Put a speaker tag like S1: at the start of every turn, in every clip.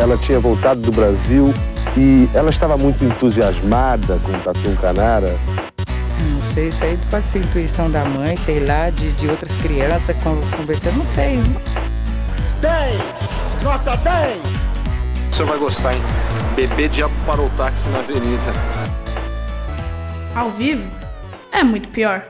S1: ela tinha voltado do Brasil e ela estava muito entusiasmada com o Tatu Canara.
S2: Não sei, isso aí pode ser intuição da mãe, sei lá, de, de outras crianças conversando, não sei.
S3: 10! Nota 10!
S4: O senhor vai gostar, hein? Bebê diabo parou o táxi na avenida.
S5: Ao vivo? É muito pior.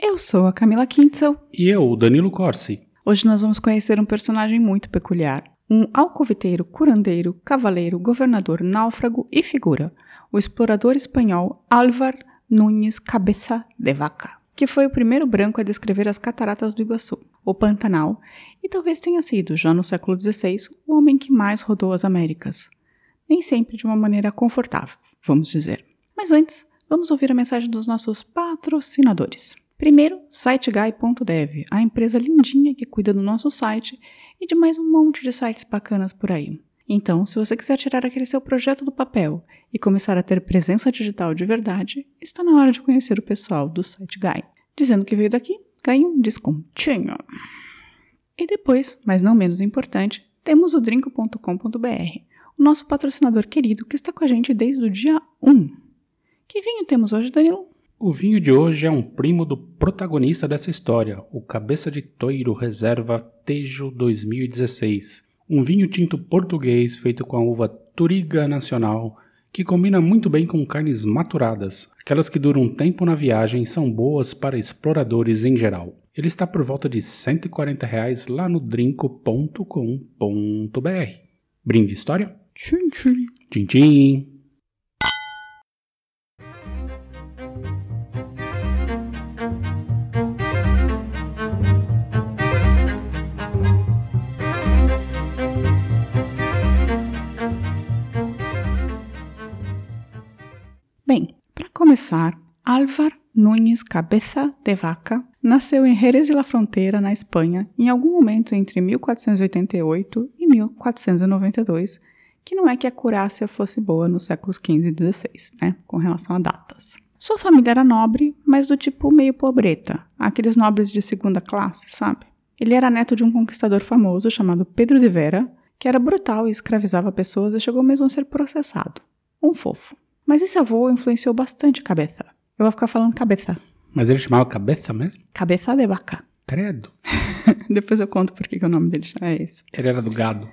S6: Eu sou a Camila Kintzel.
S7: E eu, o Danilo Corsi.
S6: Hoje nós vamos conhecer um personagem muito peculiar. Um alcoviteiro, curandeiro, cavaleiro, governador, náufrago e figura. O explorador espanhol Álvar Núñez Cabeça de Vaca, que foi o primeiro branco a descrever as cataratas do Iguaçu, o Pantanal, e talvez tenha sido, já no século XVI, o homem que mais rodou as Américas. Nem sempre de uma maneira confortável, vamos dizer. Mas antes, vamos ouvir a mensagem dos nossos patrocinadores. Primeiro, siteguy.dev, a empresa lindinha que cuida do nosso site e de mais um monte de sites bacanas por aí. Então, se você quiser tirar aquele seu projeto do papel e começar a ter presença digital de verdade, está na hora de conhecer o pessoal do site Guy. Dizendo que veio daqui, ganhe um descontinho. E depois, mas não menos importante, temos o drinco.com.br, o nosso patrocinador querido que está com a gente desde o dia 1. Que vinho temos hoje, Danilo?
S7: O vinho de hoje é um primo do protagonista dessa história, o Cabeça de Toiro Reserva Tejo 2016 um vinho tinto português feito com a uva Turiga Nacional, que combina muito bem com carnes maturadas. Aquelas que duram um tempo na viagem são boas para exploradores em geral. Ele está por volta de 140 reais lá no drinco.com.br. Brinde história?
S6: Tchim, tchim.
S7: Tchim, tchim.
S6: Começar, Álvar Núñez Cabeça de Vaca nasceu em Jerez de la Frontera, na Espanha, em algum momento entre 1488 e 1492, que não é que a curácia fosse boa nos séculos XV e XVI, né, com relação a datas. Sua família era nobre, mas do tipo meio pobreta, aqueles nobres de segunda classe, sabe? Ele era neto de um conquistador famoso chamado Pedro de Vera, que era brutal e escravizava pessoas e chegou mesmo a ser processado. Um fofo. Mas esse avô influenciou bastante Cabeça. Eu vou ficar falando Cabeça.
S7: Mas ele chamava Cabeça mesmo?
S6: Cabeça de vaca.
S7: Credo.
S6: Depois eu conto por que o nome dele é esse.
S7: Ele era do gado.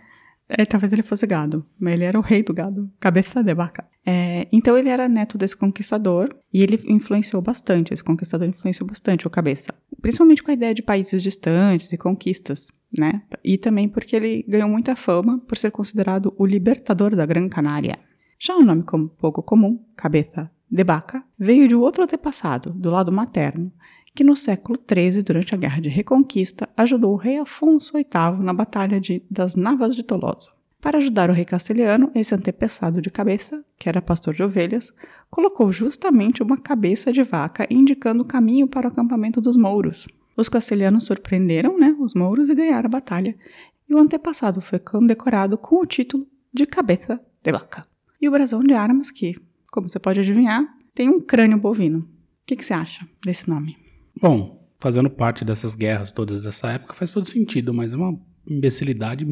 S6: É, talvez ele fosse gado, mas ele era o rei do gado, cabeça de vaca. É, então ele era neto desse conquistador e ele influenciou bastante, esse conquistador influenciou bastante o cabeça. Principalmente com a ideia de países distantes e conquistas, né? E também porque ele ganhou muita fama por ser considerado o libertador da Gran Canária. Já o nome como pouco comum, cabeça de vaca, veio de outro antepassado, do lado materno, que no século XIII, durante a Guerra de Reconquista, ajudou o rei Afonso VIII na Batalha de, das Navas de Tolosa. Para ajudar o rei castelhano, esse antepassado de cabeça, que era pastor de ovelhas, colocou justamente uma cabeça de vaca indicando o caminho para o acampamento dos mouros. Os castelhanos surpreenderam né, os mouros e ganharam a batalha, e o antepassado foi condecorado com o título de cabeça de vaca. E o brasão de armas, que, como você pode adivinhar, tem um crânio bovino. O que, que você acha desse nome?
S7: Bom, fazendo parte dessas guerras todas dessa época faz todo sentido, mas é uma imbecilidade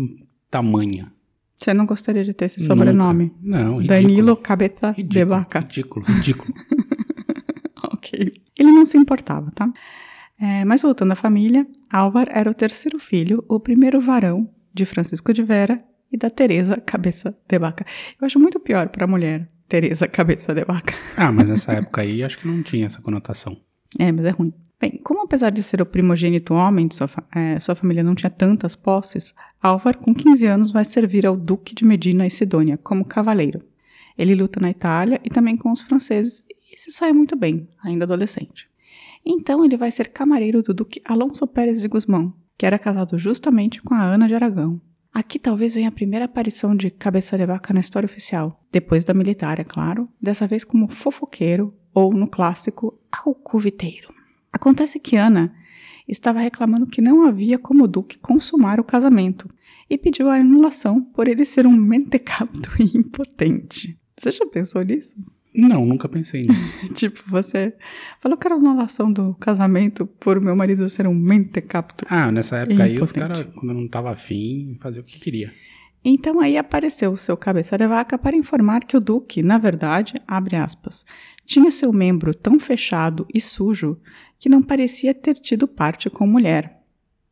S7: tamanha.
S6: Você não gostaria de ter esse sobrenome?
S7: Nunca. Não, ridículo.
S6: Danilo Cabeça
S7: ridículo,
S6: de Vaca.
S7: Ridículo, ridículo.
S6: ok. Ele não se importava, tá? É, mas voltando à família, Álvar era o terceiro filho, o primeiro varão de Francisco de Vera e da Teresa Cabeça de Vaca. Eu acho muito pior para a mulher, Teresa Cabeça de Vaca.
S7: Ah, mas nessa época aí acho que não tinha essa conotação.
S6: É, mas é ruim. Bem, como apesar de ser o primogênito homem de sua, é, sua família não tinha tantas posses, Álvar, com 15 anos, vai servir ao Duque de Medina e Sidônia como cavaleiro. Ele luta na Itália e também com os franceses e se sai muito bem, ainda adolescente. Então ele vai ser camareiro do Duque Alonso Pérez de Guzmão, que era casado justamente com a Ana de Aragão. Aqui talvez venha a primeira aparição de Cabeça de Vaca na história oficial, depois da militar, é claro, dessa vez como fofoqueiro ou, no clássico, alcoviteiro. Acontece que Ana estava reclamando que não havia como o Duque consumar o casamento e pediu a anulação por ele ser um mentecapto e impotente. Você já pensou nisso?
S7: Não, nunca pensei nisso.
S6: tipo, você falou que era anulação do casamento por meu marido ser um mentecapto.
S7: Ah, nessa época aí os caras, quando não tava afim, faziam o que queria.
S6: Então aí apareceu o seu cabeça de vaca para informar que o duque, na verdade, abre aspas, tinha seu membro tão fechado e sujo que não parecia ter tido parte com mulher.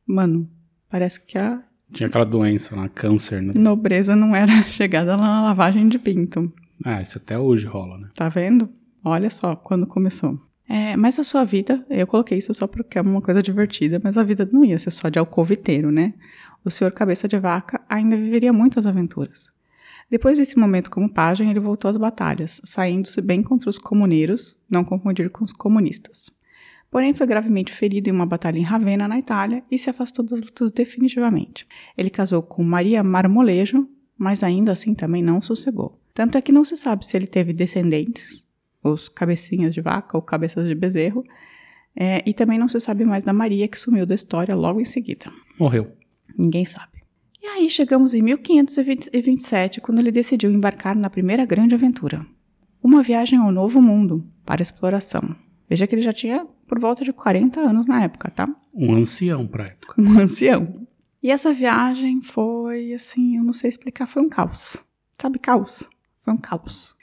S6: Mano, parece que a
S7: Tinha aquela doença lá, câncer, né?
S6: nobreza não era chegada na lavagem de pinto.
S7: Ah, isso até hoje rola, né?
S6: Tá vendo? Olha só quando começou. É, mas a sua vida, eu coloquei isso só porque é uma coisa divertida, mas a vida não ia ser só de alcoviteiro, né? O senhor Cabeça de Vaca ainda viveria muitas aventuras. Depois desse momento como pajem, ele voltou às batalhas, saindo-se bem contra os comuneiros, não confundir com os comunistas. Porém, foi gravemente ferido em uma batalha em Ravenna, na Itália, e se afastou das lutas definitivamente. Ele casou com Maria Marmolejo, mas ainda assim também não sossegou. Tanto é que não se sabe se ele teve descendentes, os cabecinhas de vaca ou cabeças de bezerro, é, e também não se sabe mais da Maria que sumiu da história logo em seguida.
S7: Morreu.
S6: Ninguém sabe. E aí chegamos em 1527, quando ele decidiu embarcar na primeira grande aventura. Uma viagem ao novo mundo, para exploração. Veja que ele já tinha por volta de 40 anos na época, tá?
S7: Um ancião pra época.
S6: Um ancião. E essa viagem foi, assim, eu não sei explicar, foi um caos. Sabe caos? Foi um caos.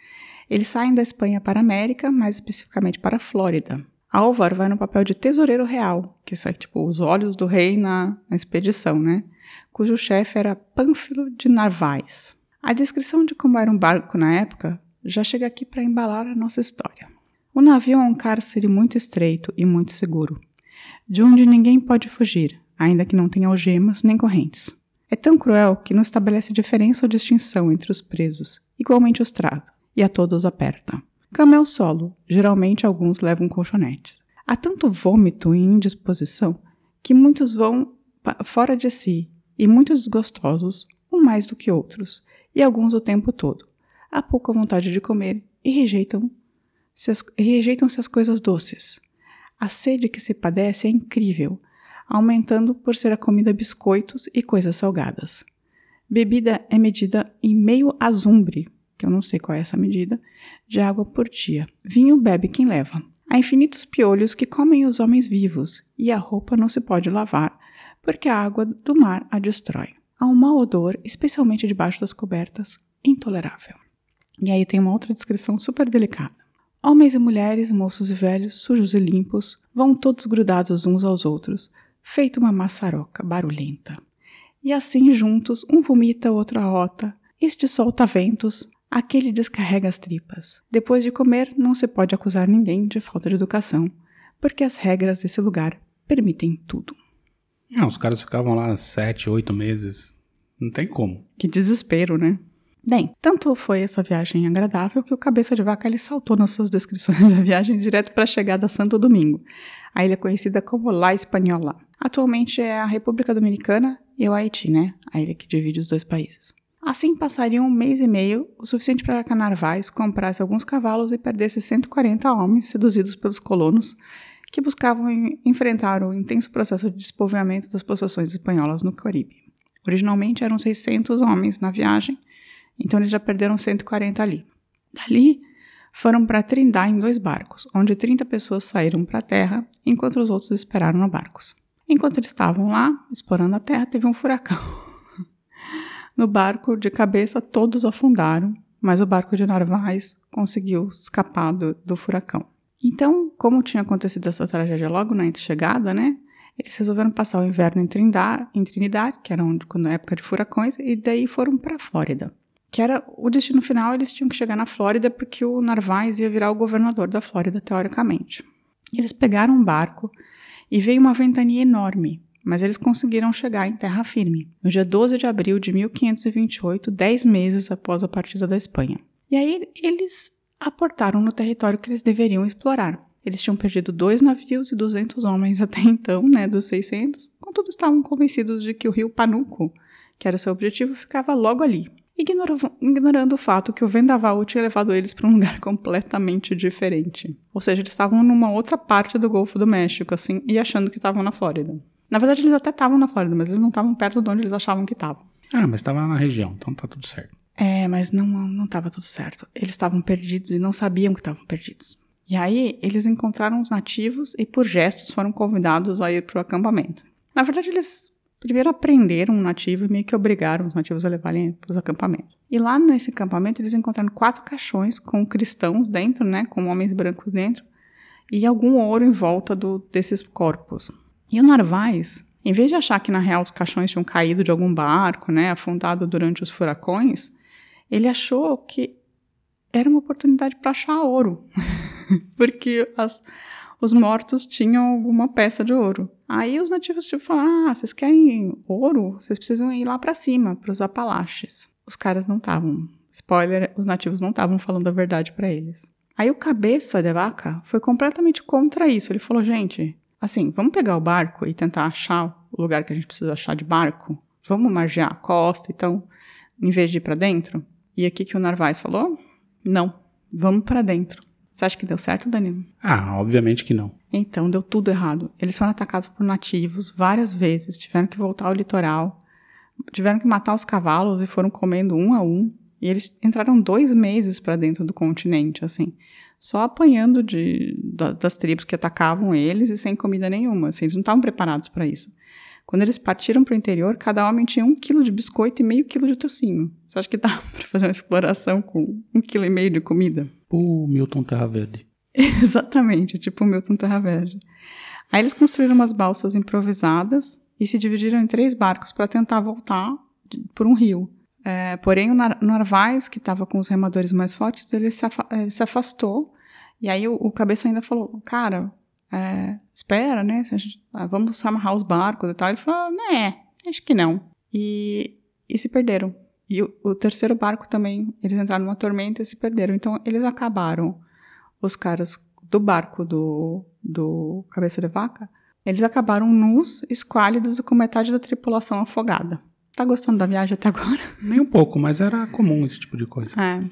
S6: Eles saem da Espanha para a América, mais especificamente para a Flórida. Álvaro vai no papel de tesoureiro real, que é tipo os olhos do rei na, na expedição, né? Cujo chefe era Pânfilo de Narvaez. A descrição de como era um barco na época já chega aqui para embalar a nossa história. O navio é um cárcere muito estreito e muito seguro, de onde ninguém pode fugir, ainda que não tenha algemas nem correntes. Tão cruel que não estabelece diferença ou distinção entre os presos, igualmente os trata, e a todos aperta. Cama é o solo, geralmente alguns levam colchonetes. Há tanto vômito e indisposição que muitos vão fora de si, e muitos desgostosos, um mais do que outros, e alguns o tempo todo. Há pouca vontade de comer e rejeitam-se as, rejeitam as coisas doces. A sede que se padece é incrível, aumentando por ser a comida biscoitos e coisas salgadas. Bebida é medida em meio azumbre, que eu não sei qual é essa medida, de água por dia. Vinho bebe quem leva. Há infinitos piolhos que comem os homens vivos, e a roupa não se pode lavar, porque a água do mar a destrói. Há um mau odor, especialmente debaixo das cobertas, intolerável. E aí tem uma outra descrição super delicada. Homens e mulheres, moços e velhos, sujos e limpos, vão todos grudados uns aos outros, feito uma maçaroca barulhenta. E assim juntos, um vomita, outro arrota, este solta ventos, aquele descarrega as tripas. Depois de comer, não se pode acusar ninguém de falta de educação, porque as regras desse lugar permitem tudo.
S7: Não, os caras ficavam lá sete, oito meses. Não tem como.
S6: Que desespero, né? Bem, tanto foi essa viagem agradável que o cabeça de vaca ele saltou nas suas descrições da viagem direto para a chegada a Santo Domingo. A ilha é conhecida como La Espanhola. Atualmente é a República Dominicana e o Haiti, né? A ilha que divide os dois países. Assim passariam um mês e meio, o suficiente para Canarvais comprasse alguns cavalos e perdesse 140 homens seduzidos pelos colonos que buscavam enfrentar o intenso processo de despovoamento das possessões espanholas no Caribe. Originalmente eram 600 homens na viagem, então eles já perderam 140 ali. Dali, foram para Trindade em dois barcos, onde 30 pessoas saíram para a terra, enquanto os outros esperaram no barcos. Enquanto eles estavam lá, explorando a terra, teve um furacão. no barco, de cabeça, todos afundaram, mas o barco de Narvaez conseguiu escapar do, do furacão. Então, como tinha acontecido essa tragédia logo na chegada, né? Eles resolveram passar o inverno em Trindade, em Trinidade, que era onde, quando, época de furacões, e daí foram para a Flórida. Que era o destino final, eles tinham que chegar na Flórida porque o Narvaez ia virar o governador da Flórida, teoricamente. Eles pegaram um barco e veio uma ventania enorme, mas eles conseguiram chegar em terra firme, no dia 12 de abril de 1528, dez meses após a partida da Espanha. E aí eles aportaram no território que eles deveriam explorar. Eles tinham perdido dois navios e 200 homens até então, né, dos 600, contudo estavam convencidos de que o rio Panuco, que era seu objetivo, ficava logo ali, ignorando o fato que o vendaval tinha levado eles para um lugar completamente diferente. Ou seja, eles estavam numa outra parte do Golfo do México, assim, e achando que estavam na Flórida. Na verdade, eles até estavam na Flórida, mas eles não estavam perto de onde eles achavam que estavam.
S7: Ah, mas estava na região, então tá tudo certo.
S6: É, mas não não estava tudo certo. Eles estavam perdidos e não sabiam que estavam perdidos. E aí eles encontraram os nativos e por gestos foram convidados a ir para o acampamento. Na verdade, eles primeiro aprenderam um nativo e meio que obrigaram os nativos a levarem para os acampamentos. E lá nesse acampamento eles encontraram quatro caixões com cristãos dentro, né, com homens brancos dentro, e algum ouro em volta do, desses corpos. E o Narvaez, em vez de achar que na real os caixões tinham caído de algum barco, né, afundado durante os furacões, ele achou que era uma oportunidade para achar ouro, porque as, os mortos tinham alguma peça de ouro. Aí os nativos tipo falaram: "Ah, vocês querem ouro? Vocês precisam ir lá para cima, para os Apalaches". Os caras não estavam, spoiler, os nativos não estavam falando a verdade para eles. Aí o cabeça de vaca foi completamente contra isso. Ele falou: "Gente, assim, vamos pegar o barco e tentar achar o lugar que a gente precisa achar de barco? Vamos margear a costa, então, em vez de ir para dentro?" E aqui que o Narvaez falou: "Não, vamos para dentro". Você acha que deu certo, Danilo?
S7: Ah, obviamente que não.
S6: Então, deu tudo errado. Eles foram atacados por nativos várias vezes, tiveram que voltar ao litoral, tiveram que matar os cavalos e foram comendo um a um. E eles entraram dois meses para dentro do continente, assim, só apanhando de, da, das tribos que atacavam eles e sem comida nenhuma. Assim, eles não estavam preparados para isso. Quando eles partiram para o interior, cada homem tinha um quilo de biscoito e meio quilo de tocinho. Você acha que dá para fazer uma exploração com um quilo e meio de comida?
S7: O Milton Terra Verde.
S6: Exatamente, tipo o Milton Terra Verde. Aí eles construíram umas balsas improvisadas e se dividiram em três barcos para tentar voltar por um rio. É, porém, o Narvaez, que estava com os remadores mais fortes, ele se, ele se afastou. E aí o, o, cabeça ainda falou: Cara, é, espera, né? Ah, vamos amarrar os barcos e tal. Ele falou: Né, acho que não. E, e se perderam. E o, o, terceiro barco também, eles entraram numa tormenta e se perderam. Então, eles acabaram, os caras do barco do, do Cabeça de Vaca, eles acabaram nus, esquálidos e com metade da tripulação afogada. Tá gostando da viagem até agora?
S7: Nem um pouco, mas era comum esse tipo de coisa.
S6: É.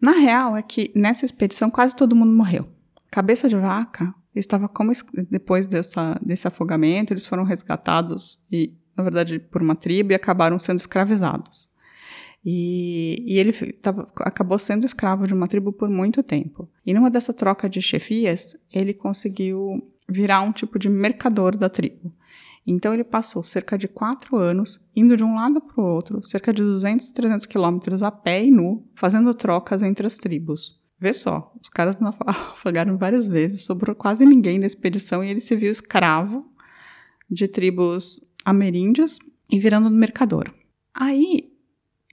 S6: Na real, é que nessa expedição quase todo mundo morreu. Cabeça de Vaca estava como depois dessa, desse afogamento, eles foram resgatados e, na verdade, por uma tribo e acabaram sendo escravizados. E, e ele tava, acabou sendo escravo de uma tribo por muito tempo. E numa dessa troca de chefias, ele conseguiu virar um tipo de mercador da tribo. Então ele passou cerca de quatro anos indo de um lado para o outro, cerca de 200, 300 quilômetros a pé e nu, fazendo trocas entre as tribos. Vê só, os caras afagaram várias vezes, sobrou quase ninguém da expedição e ele se viu escravo de tribos ameríndias e virando mercador. Aí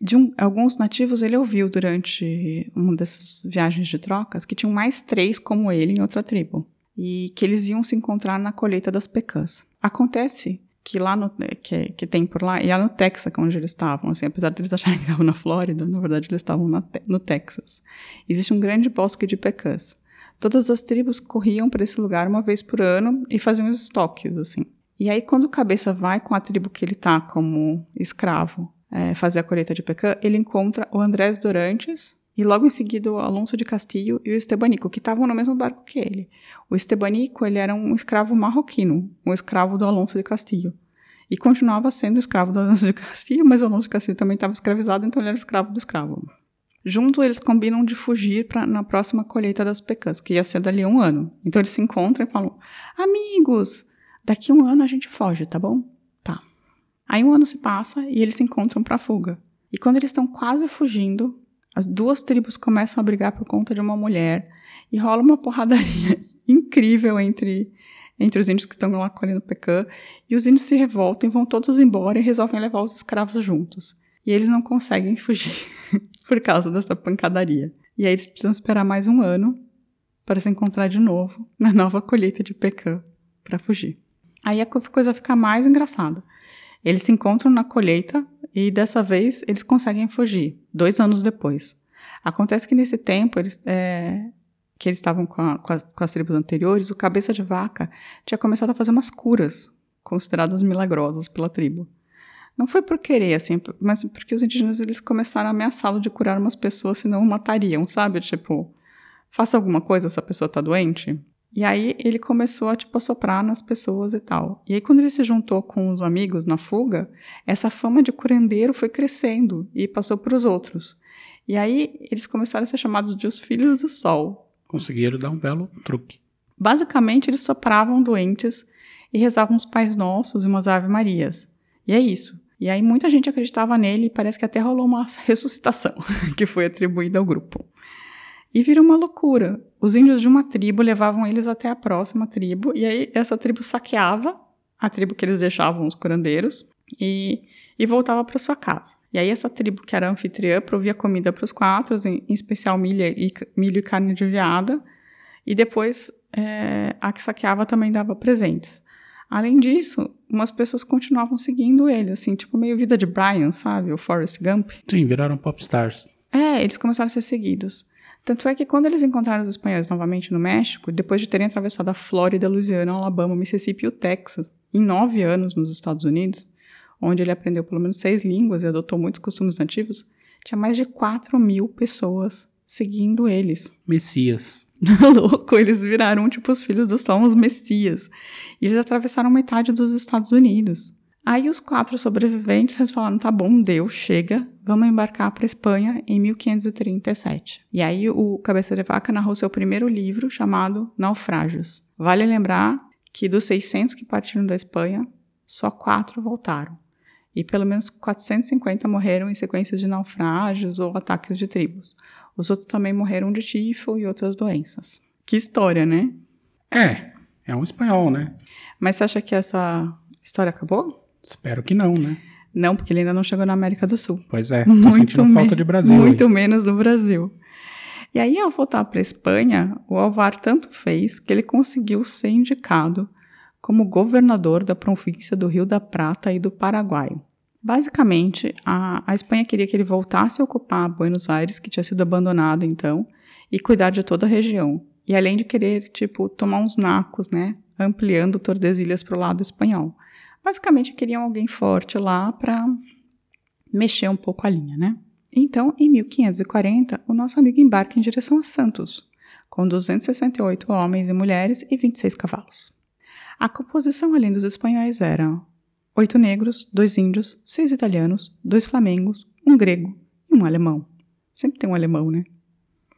S6: de um, alguns nativos ele ouviu durante uma dessas viagens de trocas que tinham mais três como ele em outra tribo e que eles iam se encontrar na colheita das pecãs. Acontece que lá no, que, que tem por lá, e é no Texas onde eles estavam, assim, apesar de eles acharem que estavam na Flórida, na verdade eles estavam na, no Texas. Existe um grande bosque de pecãs. Todas as tribos corriam para esse lugar uma vez por ano e faziam os estoques, assim. E aí, quando o cabeça vai com a tribo que ele tá como escravo é, fazer a colheita de pecan, ele encontra o Andrés Dorantes e logo em seguida o Alonso de Castillo e o Estebanico, que estavam no mesmo barco que ele. O Estebanico, ele era um escravo marroquino, um escravo do Alonso de Castillo. E continuava sendo escravo do Alonso de Castillo, mas o Alonso de Castillo também estava escravizado, então ele era escravo do escravo. Junto, eles combinam de fugir pra, na próxima colheita das pecãs, que ia ser dali um ano. Então eles se encontram e falam: Amigos, daqui um ano a gente foge, tá bom? Aí um ano se passa e eles se encontram para fuga. E quando eles estão quase fugindo, as duas tribos começam a brigar por conta de uma mulher e rola uma porradaria incrível entre entre os índios que estão lá colhendo pecan, e os índios se revoltam e vão todos embora e resolvem levar os escravos juntos. E eles não conseguem fugir por causa dessa pancadaria. E aí eles precisam esperar mais um ano para se encontrar de novo na nova colheita de pecan para fugir. Aí a coisa fica mais engraçada. Eles se encontram na colheita e dessa vez eles conseguem fugir, dois anos depois. Acontece que nesse tempo eles, é, que eles estavam com, com, as, com as tribos anteriores, o cabeça de vaca tinha começado a fazer umas curas consideradas milagrosas pela tribo. Não foi por querer, assim, mas porque os indígenas eles começaram a ameaçá-lo de curar umas pessoas, senão o matariam, sabe? Tipo, faça alguma coisa, essa pessoa tá doente. E aí ele começou a, tipo, a soprar nas pessoas e tal. E aí quando ele se juntou com os amigos na fuga, essa fama de curandeiro foi crescendo e passou para os outros. E aí eles começaram a ser chamados de os filhos do sol.
S7: Conseguiram dar um belo truque.
S6: Basicamente, eles sopravam doentes e rezavam os Pais Nossos e umas Ave Marias. E é isso. E aí muita gente acreditava nele e parece que até rolou uma ressuscitação que foi atribuída ao grupo. E virou uma loucura. Os índios de uma tribo levavam eles até a próxima tribo, e aí essa tribo saqueava a tribo que eles deixavam os curandeiros e, e voltava para sua casa. E aí essa tribo que era anfitriã provia comida para os quatro, em, em especial milho e, milho e carne de veada, e depois é, a que saqueava também dava presentes. Além disso, umas pessoas continuavam seguindo ele, assim, tipo meio vida de Brian, sabe? O Forrest Gump.
S7: Sim, viraram popstars.
S6: É, eles começaram a ser seguidos. Tanto é que quando eles encontraram os espanhóis novamente no México, depois de terem atravessado a Flórida, Louisiana, Alabama, Mississippi e o Texas, em nove anos nos Estados Unidos, onde ele aprendeu pelo menos seis línguas e adotou muitos costumes nativos, tinha mais de 4 mil pessoas seguindo eles.
S7: Messias.
S6: Louco, eles viraram tipo os filhos do sol, os messias. E eles atravessaram metade dos Estados Unidos. Aí os quatro sobreviventes eles falaram: tá bom, deu, chega, vamos embarcar para Espanha em 1537. E aí o Cabeça de Vaca narrou seu primeiro livro chamado Naufrágios. Vale lembrar que dos 600 que partiram da Espanha, só quatro voltaram. E pelo menos 450 morreram em sequências de naufrágios ou ataques de tribos. Os outros também morreram de tifo e outras doenças. Que história, né?
S7: É, é um espanhol, né?
S6: Mas você acha que essa história acabou?
S7: Espero que não, né?
S6: Não, porque ele ainda não chegou na América do Sul.
S7: Pois é, tô muito sentindo falta de Brasil.
S6: Muito
S7: aí.
S6: menos do Brasil. E aí, ao voltar para a Espanha, o Alvar tanto fez que ele conseguiu ser indicado como governador da província do Rio da Prata e do Paraguai. Basicamente, a, a Espanha queria que ele voltasse a ocupar Buenos Aires, que tinha sido abandonado então, e cuidar de toda a região. E além de querer, tipo, tomar uns nacos, né? Ampliando Tordesilhas para o lado espanhol. Basicamente, queriam alguém forte lá para mexer um pouco a linha, né? Então, em 1540, o nosso amigo embarca em direção a Santos, com 268 homens e mulheres e 26 cavalos. A composição além dos espanhóis era oito negros, dois índios, seis italianos, dois flamengos, um grego e um alemão. Sempre tem um alemão, né?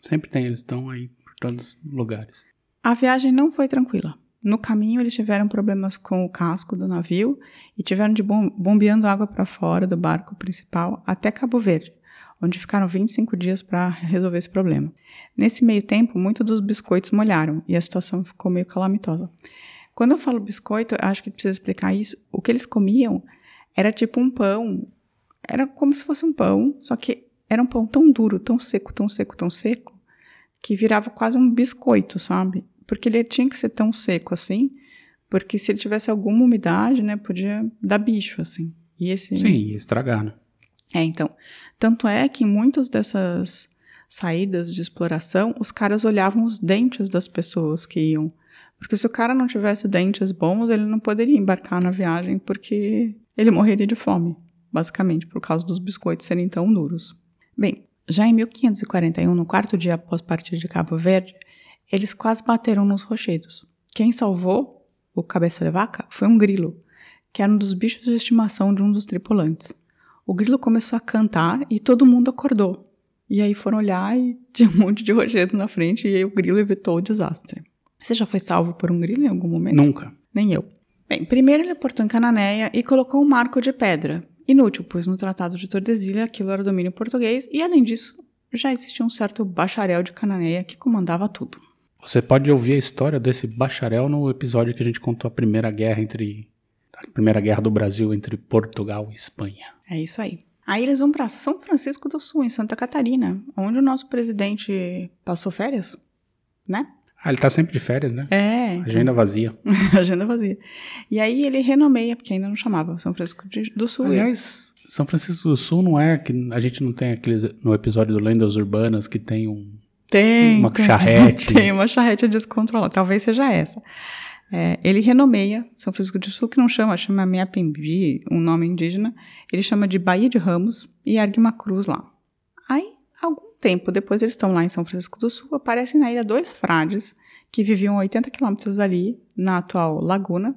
S7: Sempre tem, eles estão aí por todos os lugares.
S6: A viagem não foi tranquila. No caminho, eles tiveram problemas com o casco do navio e tiveram de bom bombeando água para fora do barco principal até Cabo Verde, onde ficaram 25 dias para resolver esse problema. Nesse meio tempo, muitos dos biscoitos molharam e a situação ficou meio calamitosa. Quando eu falo biscoito, eu acho que precisa explicar isso. O que eles comiam era tipo um pão, era como se fosse um pão, só que era um pão tão duro, tão seco, tão seco, tão seco, que virava quase um biscoito, sabe? Porque ele tinha que ser tão seco assim, porque se ele tivesse alguma umidade, né, podia dar bicho, assim. E esse...
S7: Sim, ia estragar, né?
S6: É, então. Tanto é que em muitas dessas saídas de exploração, os caras olhavam os dentes das pessoas que iam. Porque se o cara não tivesse dentes bons, ele não poderia embarcar na viagem, porque ele morreria de fome, basicamente, por causa dos biscoitos serem tão duros. Bem, já em 1541, no quarto dia após partir de Cabo Verde, eles quase bateram nos rochedos. Quem salvou o cabeça de vaca foi um grilo, que era um dos bichos de estimação de um dos tripulantes. O grilo começou a cantar e todo mundo acordou. E aí foram olhar e tinha um monte de rochedo na frente e aí o grilo evitou o desastre. Você já foi salvo por um grilo em algum momento?
S7: Nunca.
S6: Nem eu. Bem, primeiro ele aportou em Cananéia e colocou um marco de pedra. Inútil, pois no Tratado de Tordesilha aquilo era domínio português e, além disso, já existia um certo bacharel de Cananéia que comandava tudo.
S7: Você pode ouvir a história desse bacharel no episódio que a gente contou a Primeira Guerra entre a Primeira Guerra do Brasil entre Portugal e Espanha.
S6: É isso aí. Aí eles vão para São Francisco do Sul, em Santa Catarina, onde o nosso presidente passou férias, né?
S7: Ah, ele tá sempre de férias, né?
S6: É.
S7: Agenda vazia.
S6: Agenda vazia. E aí ele renomeia, porque ainda não chamava São Francisco do Sul.
S7: Aliás, São Francisco do Sul não é que a gente não tem aqueles no episódio do Lendas Urbanas que tem um
S6: tem
S7: uma
S6: tem,
S7: charrete.
S6: Tem uma charrete descontrolada. Talvez seja essa. É, ele renomeia São Francisco do Sul, que não chama, chama Meapembi, um nome indígena. Ele chama de Baía de Ramos e ergue uma cruz lá. Aí, algum tempo depois, eles estão lá em São Francisco do Sul, aparecem na ilha dois frades que viviam a 80 quilômetros dali, na atual Laguna.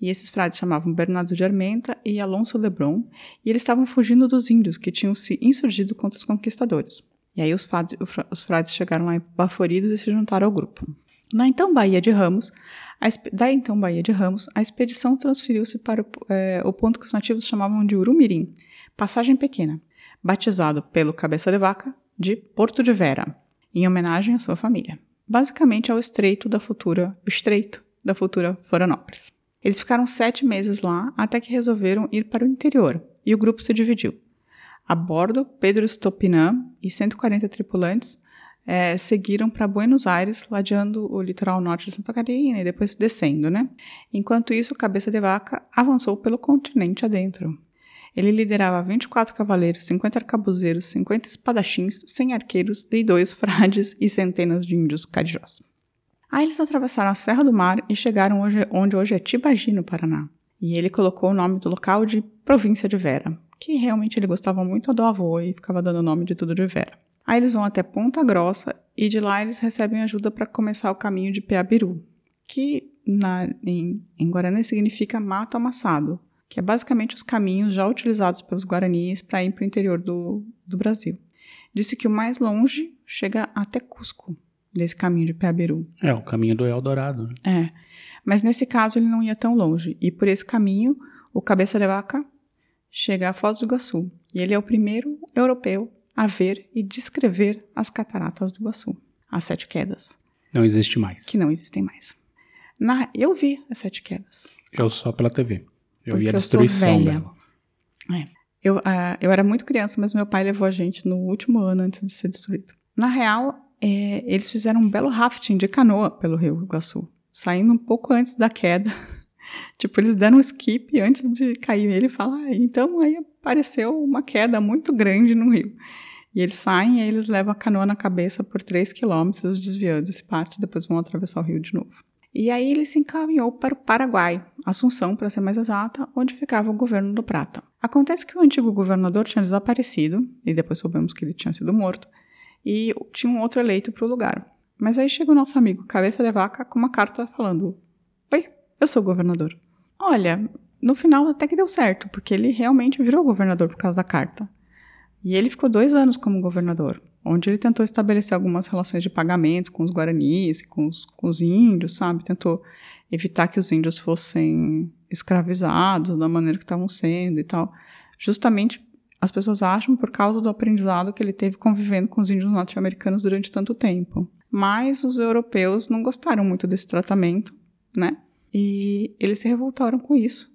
S6: E esses frades chamavam Bernardo de Armenta e Alonso Lebron, e eles estavam fugindo dos índios que tinham se insurgido contra os conquistadores. E aí os frades, os frades chegaram lá baforidos e se juntaram ao grupo. Na então Baía de Ramos, da então de Ramos, a expedição transferiu-se para o, é, o, ponto que os nativos chamavam de Urumirim, passagem pequena, batizado pelo cabeça de vaca de Porto de Vera, em homenagem à sua família, basicamente ao estreito da futura, estreito da futura Florianópolis. Eles ficaram sete meses lá até que resolveram ir para o interior e o grupo se dividiu. A bordo, Pedro Stopinam e 140 tripulantes é, seguiram para Buenos Aires, ladeando o litoral norte de Santa Catarina e depois descendo, né? Enquanto isso, Cabeça de Vaca avançou pelo continente adentro. Ele liderava 24 cavaleiros, 50 arcabuzeiros, 50 espadachins, 100 arqueiros e dois frades e centenas de índios carijós. Aí eles atravessaram a Serra do Mar e chegaram hoje, onde hoje é Tibagi, no Paraná. E ele colocou o nome do local de Província de Vera, que realmente ele gostava muito do avô e ficava dando o nome de tudo de Vera. Aí eles vão até Ponta Grossa e de lá eles recebem ajuda para começar o caminho de Peabiru, que na, em, em Guarani significa mato amassado, que é basicamente os caminhos já utilizados pelos guaranis para ir para o interior do, do Brasil. Disse que o mais longe chega até Cusco, desse caminho de Peabiru.
S7: É, o caminho do Eldorado. Né?
S6: É, mas nesse caso ele não ia tão longe, e por esse caminho o Cabeça de Vaca chega a Foz do Iguaçu, e ele é o primeiro europeu a ver e descrever as cataratas do Iguaçu, as sete quedas.
S7: Não existe mais.
S6: Que não existem mais. Na, eu vi as sete quedas.
S7: Eu só pela TV. Eu vi a destruição dela.
S6: É. Eu, uh, eu era muito criança, mas meu pai levou a gente no último ano antes de ser destruído. Na real, é, eles fizeram um belo rafting de canoa pelo rio Iguaçu, saindo um pouco antes da queda. tipo, eles deram um skip antes de cair. Ele fala, ah, então aí apareceu uma queda muito grande no rio. E eles saem e eles levam a canoa na cabeça por 3 quilômetros, desviando esse parte, depois vão atravessar o rio de novo. E aí ele se encaminhou para o Paraguai, Assunção, para ser mais exata, onde ficava o governo do Prata. Acontece que o antigo governador tinha desaparecido, e depois soubemos que ele tinha sido morto, e tinha um outro eleito para o lugar. Mas aí chega o nosso amigo Cabeça de Vaca com uma carta falando: eu sou governador. Olha, no final até que deu certo, porque ele realmente virou governador por causa da carta. E ele ficou dois anos como governador, onde ele tentou estabelecer algumas relações de pagamento com os guaranis, com os, com os índios, sabe? Tentou evitar que os índios fossem escravizados da maneira que estavam sendo e tal. Justamente as pessoas acham por causa do aprendizado que ele teve convivendo com os índios norte-americanos durante tanto tempo. Mas os europeus não gostaram muito desse tratamento, né? E eles se revoltaram com isso,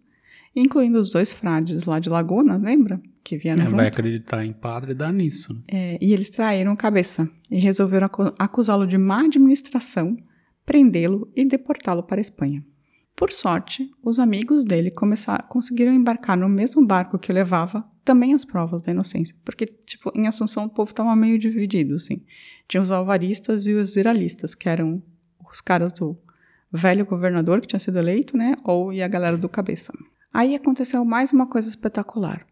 S6: incluindo os dois frades lá de Laguna, lembra? que vieram é, junto.
S7: Vai acreditar em padre e dar nisso. Né?
S6: É, e eles traíram a cabeça e resolveram acusá-lo de má administração, prendê-lo e deportá-lo para a Espanha. Por sorte, os amigos dele conseguiram embarcar no mesmo barco que levava também as provas da inocência, porque tipo em Assunção o povo estava meio dividido, assim. Tinha os alvaristas e os iralistas, que eram os caras do velho governador que tinha sido eleito, né, ou e a galera do cabeça. Aí aconteceu mais uma coisa espetacular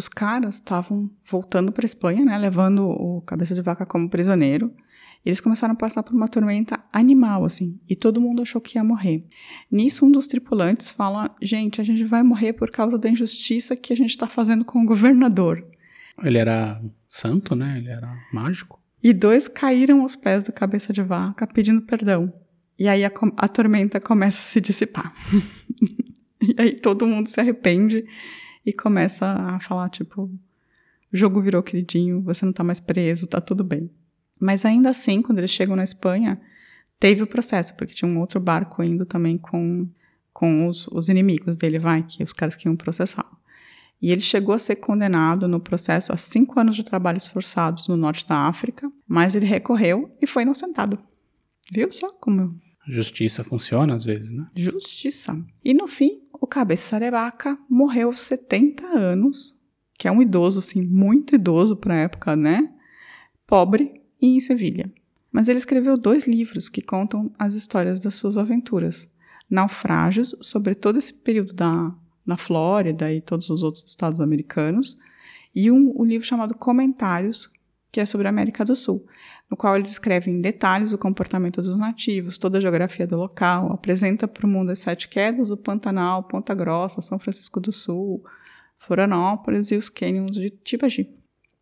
S6: os caras estavam voltando para a Espanha, né, levando o cabeça de vaca como prisioneiro. Eles começaram a passar por uma tormenta animal, assim, e todo mundo achou que ia morrer. Nisso, um dos tripulantes fala: Gente, a gente vai morrer por causa da injustiça que a gente está fazendo com o governador.
S7: Ele era santo, né? Ele era mágico.
S6: E dois caíram aos pés do cabeça de vaca pedindo perdão. E aí a, a tormenta começa a se dissipar. e aí todo mundo se arrepende e começa a falar, tipo, o jogo virou queridinho, você não tá mais preso, tá tudo bem. Mas ainda assim, quando eles chegam na Espanha, teve o processo, porque tinha um outro barco indo também com, com os, os inimigos dele, vai, que os caras que iam processar. E ele chegou a ser condenado no processo a cinco anos de trabalhos forçados no norte da África, mas ele recorreu e foi inocentado. Viu só como.
S7: Justiça funciona às vezes, né?
S6: Justiça. E no fim, o Cabeça morreu aos 70 anos, que é um idoso, assim, muito idoso para a época, né? Pobre e em Sevilha. Mas ele escreveu dois livros que contam as histórias das suas aventuras. Naufrágios, sobre todo esse período da, na Flórida e todos os outros estados americanos, e um, um livro chamado Comentários, que é sobre a América do Sul no qual ele descreve em detalhes o comportamento dos nativos, toda a geografia do local, apresenta para o mundo as sete quedas, o Pantanal, Ponta Grossa, São Francisco do Sul, Florianópolis e os cânions de Tibagi.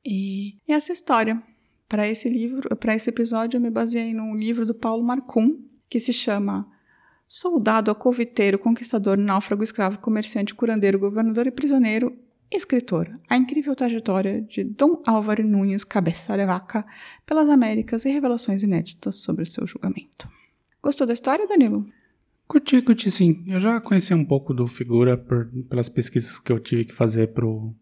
S6: E, e essa história Para esse livro, para esse episódio, eu me baseei num livro do Paulo Marcum, que se chama Soldado, Acoviteiro, Conquistador, Náufrago, Escravo, Comerciante, Curandeiro, Governador e Prisioneiro, Escritor. A incrível trajetória de Dom Álvaro Nunes Cabeça de Vaca pelas Américas e revelações inéditas sobre o seu julgamento. Gostou da história, Danilo?
S7: Curti, curti sim. Eu já conhecia um pouco do Figura por- pelas pesquisas que eu tive que fazer pro,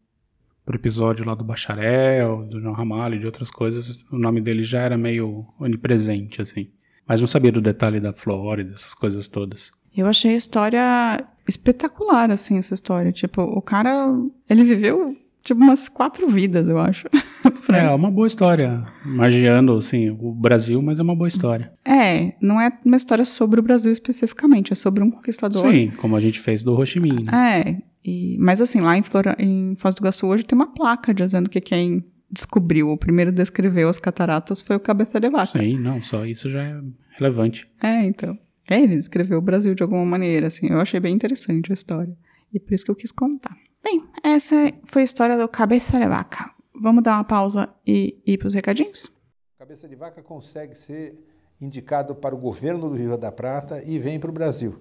S7: pro episódio lá do Bacharel, do João Ramalho e de outras coisas. O nome dele já era meio onipresente, assim. Mas não sabia do detalhe da Flórida, essas coisas todas.
S6: Eu achei a história espetacular, assim, essa história. Tipo, o cara, ele viveu, tipo, umas quatro vidas, eu acho.
S7: É, uma boa história. Magiando, assim, o Brasil, mas é uma boa história.
S6: É, não é uma história sobre o Brasil especificamente, é sobre um conquistador.
S7: Sim, como a gente fez do Ho Chi Minh, né?
S6: É, e- mas assim, lá em, Flora, em Foz do Iguaçu hoje tem uma placa dizendo que quem descobriu, o primeiro descreveu as cataratas foi o Cabeça de Vaca.
S7: Sim, não, só isso já é relevante.
S6: É, então. É, ele descreveu o Brasil de alguma maneira, assim. Eu achei bem interessante a história. E por isso que eu quis contar. Bem, essa foi a história do Cabeça de Vaca. Vamos dar uma pausa e ir para os recadinhos?
S3: Cabeça de Vaca consegue ser indicado para o governo do Rio da Prata e vem para o Brasil,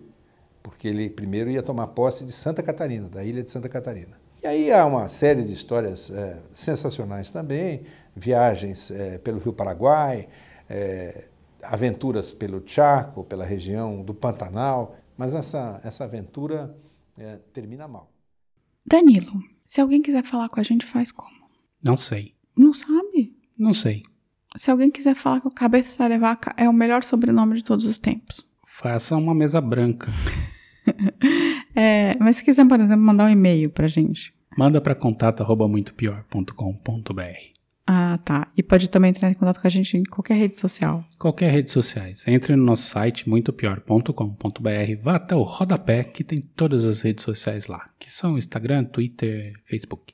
S3: porque ele primeiro ia tomar posse de Santa Catarina, da ilha de Santa Catarina. E aí há uma série de histórias eh, sensacionais também, viagens eh, pelo Rio Paraguai, eh, aventuras pelo Chaco, pela região do Pantanal, mas essa, essa aventura eh, termina mal.
S6: Danilo, se alguém quiser falar com a gente, faz como?
S7: Não sei.
S6: Não sabe?
S7: Não sei.
S6: Se alguém quiser falar que o Cabeça de Vaca é o melhor sobrenome de todos os tempos.
S7: Faça uma mesa branca.
S6: É, mas se quiser, por exemplo, mandar um e-mail pra gente.
S7: Manda para contato@muitopior.com.br.
S6: Ah, tá. E pode também entrar em contato com a gente em qualquer rede social.
S7: Qualquer rede sociais. Entre no nosso site muitopior.com.br, vá até o rodapé que tem todas as redes sociais lá, que são Instagram, Twitter, Facebook,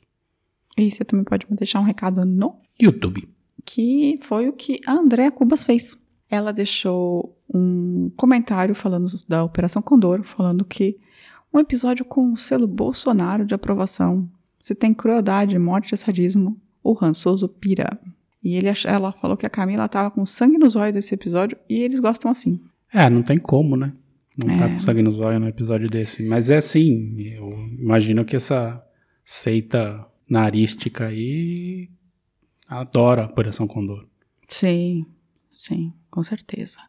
S6: E você também pode me deixar um recado no
S7: YouTube.
S6: que foi o que a Andréa Cubas fez. Ela deixou um comentário falando da Operação Condor, falando que um episódio com o selo Bolsonaro de aprovação. Se tem crueldade, morte e sadismo, o rançoso pira. E ele, ela falou que a Camila tava com sangue nos olhos desse episódio e eles gostam assim.
S7: É, não tem como, né? Não tá
S6: É.
S7: com sangue nos olhos no episódio desse. Mas é assim, eu imagino que essa seita narística aí adora a Operação Condor.
S6: Sim, sim, com certeza.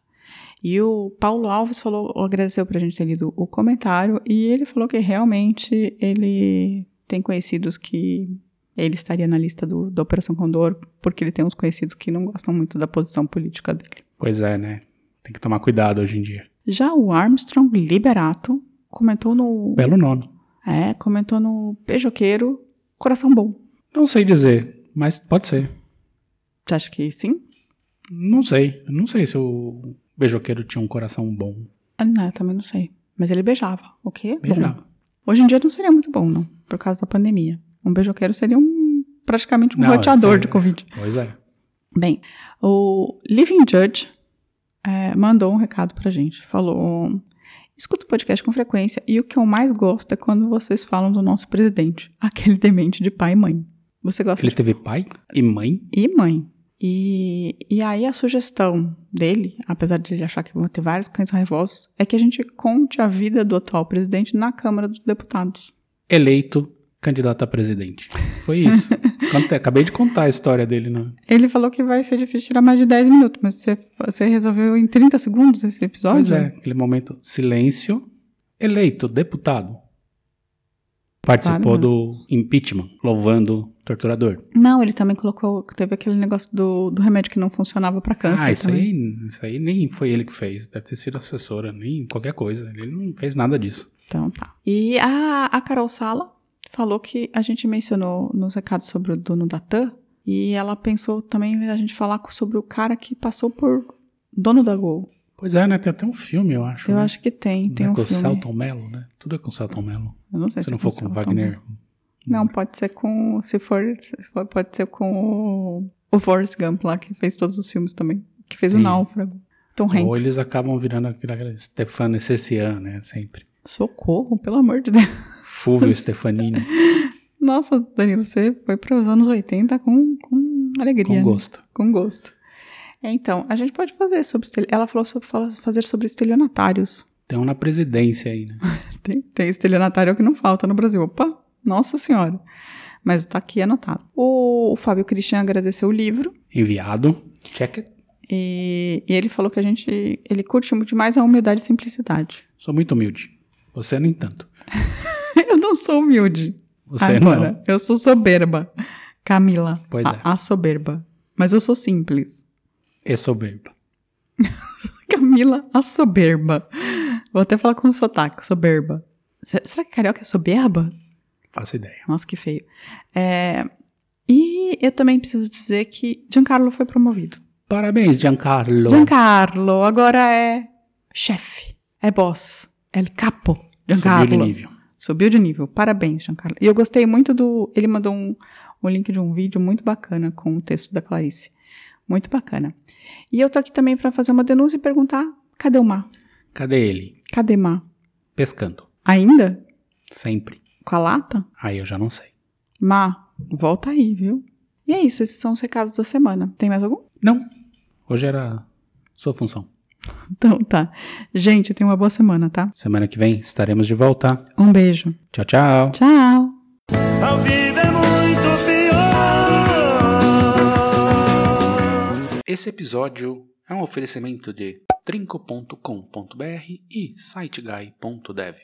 S6: E o Paulo Alves falou, agradeceu pra gente ter lido o comentário e ele falou que realmente ele tem conhecidos que ele estaria na lista do, da Operação Condor, porque ele tem uns conhecidos que não gostam muito da posição política dele.
S7: Pois é, né? Tem que tomar cuidado hoje em dia.
S6: Já o Armstrong Liberato comentou no.
S7: Belo nome.
S6: É, comentou no Beijoqueiro Coração Bom.
S7: Não sei dizer, mas pode ser.
S6: Você acha que sim?
S7: Não sei. Não sei se o beijoqueiro tinha um coração bom.
S6: Ah, não, eu também não sei. Mas ele beijava. O quê? Bom.
S7: Beijava.
S6: Hoje em dia não seria muito bom, não, por causa da pandemia. Um beijoqueiro seria um praticamente um
S7: Não,
S6: roteador
S7: isso é-
S6: de Covid.
S7: Pois é.
S6: Bem, o Living Judge é, mandou um recado pra gente. Falou: escuto o podcast com frequência e o que eu mais gosto é quando vocês falam do nosso presidente, aquele demente de pai e mãe. Você gosta
S7: Ele
S6: de
S7: teve pai e mãe?
S6: e mãe. E, e aí a sugestão dele, apesar de ele achar que vão ter vários cães raivosos, é que a gente conte a vida do atual presidente na Câmara dos Deputados.
S7: Eleito candidato a presidente. Foi isso. Acabei de contar a história dele, né?
S6: Ele falou que vai ser difícil tirar mais de 10 minutos, mas você, você resolveu em 30 segundos esse episódio?
S7: Pois é, aquele momento, silêncio, eleito deputado. Participou
S6: Claro
S7: do impeachment, louvando o torturador.
S6: Não, ele também colocou. Teve aquele negócio do, do remédio que não funcionava pra câncer.
S7: ah, isso
S6: também.
S7: aí, isso aí nem foi ele que fez. Deve ter sido assessora, nem qualquer coisa. Ele não fez nada disso.
S6: Então tá. E a, a Carol Sala falou que a gente mencionou nos recados sobre o dono da TAM. E ela pensou também a gente falar sobre o cara que passou por dono da Gol.
S7: Pois é, né? Tem até um filme, eu acho.
S6: Eu
S7: né?
S6: acho que tem, tem
S7: Né,
S6: um
S7: com o
S6: filme.
S7: Celton Mello, né? Tudo é com o Celton Mello.
S6: Eu não sei
S7: Se
S6: se
S7: não
S6: é
S7: for com
S6: Celton
S7: Wagner.
S6: Não, pode ser com. Se for, se for, pode ser com o, o Forrest Gump lá, que fez todos os filmes também. Que fez o
S7: Sim.
S6: Náufrago. Tom Hanks.
S7: Ou eles acabam virando aquele, Stefano Essessian, né? Sempre.
S6: Socorro, pelo amor de Deus.
S7: Fulvio Stefanini.
S6: Nossa, Danilo, você foi para os anos 80 com, com alegria.
S7: Com
S6: né?
S7: gosto.
S6: Com gosto. Então, a gente pode fazer sobre. Ela falou sobre fazer sobre estelionatários.
S7: Tem um na presidência aí, né?
S6: Tem, tem estelionatário é que não falta no Brasil. Opa, nossa senhora. Mas tá aqui anotado. O, o Fábio Christian agradeceu o livro.
S7: Enviado. Check it.
S6: E, e ele falou que a gente. Ele curte muito mais a humildade e simplicidade.
S7: Sou muito humilde. Você, no entanto.
S6: Sou humilde.
S7: Você
S6: Agora,
S7: não.
S6: eu sou soberba. Camila.
S7: Pois
S6: a,
S7: é.
S6: a soberba. Mas eu sou simples.
S7: É soberba.
S6: Camila, a soberba. Vou até falar com sotaque, soberba. Se- Será que carioca é soberba?
S7: Faço ideia.
S6: Nossa, que feio. É, e eu também preciso dizer que Giancarlo foi promovido.
S7: Parabéns, Giancarlo.
S6: Giancarlo agora é chefe, é boss, é capo. Giancarlo.
S7: Subiu de nível.
S6: Subiu de nível. Parabéns, Giancarlo. E eu gostei muito do. Ele mandou um, um link de um vídeo muito bacana com o texto da Clarice. Muito bacana. E eu tô aqui também para fazer uma denúncia e perguntar: cadê o Mar?
S7: Cadê ele?
S6: Cadê Mar?
S7: Pescando.
S6: Ainda?
S7: Sempre.
S6: Com a lata?
S7: Aí eu já não sei.
S6: Má, volta aí, viu? E é isso, esses são os recados da semana. Tem mais algum?
S7: Não. Hoje era sua função.
S6: Então tá. Gente, tenha uma boa semana, tá?
S7: Semana que vem estaremos de volta.
S6: Um beijo.
S7: Tchau, tchau.
S6: Tchau.
S8: A vida é muito pior.
S7: Esse episódio é um oferecimento de trinco.com.br e siteguy.dev.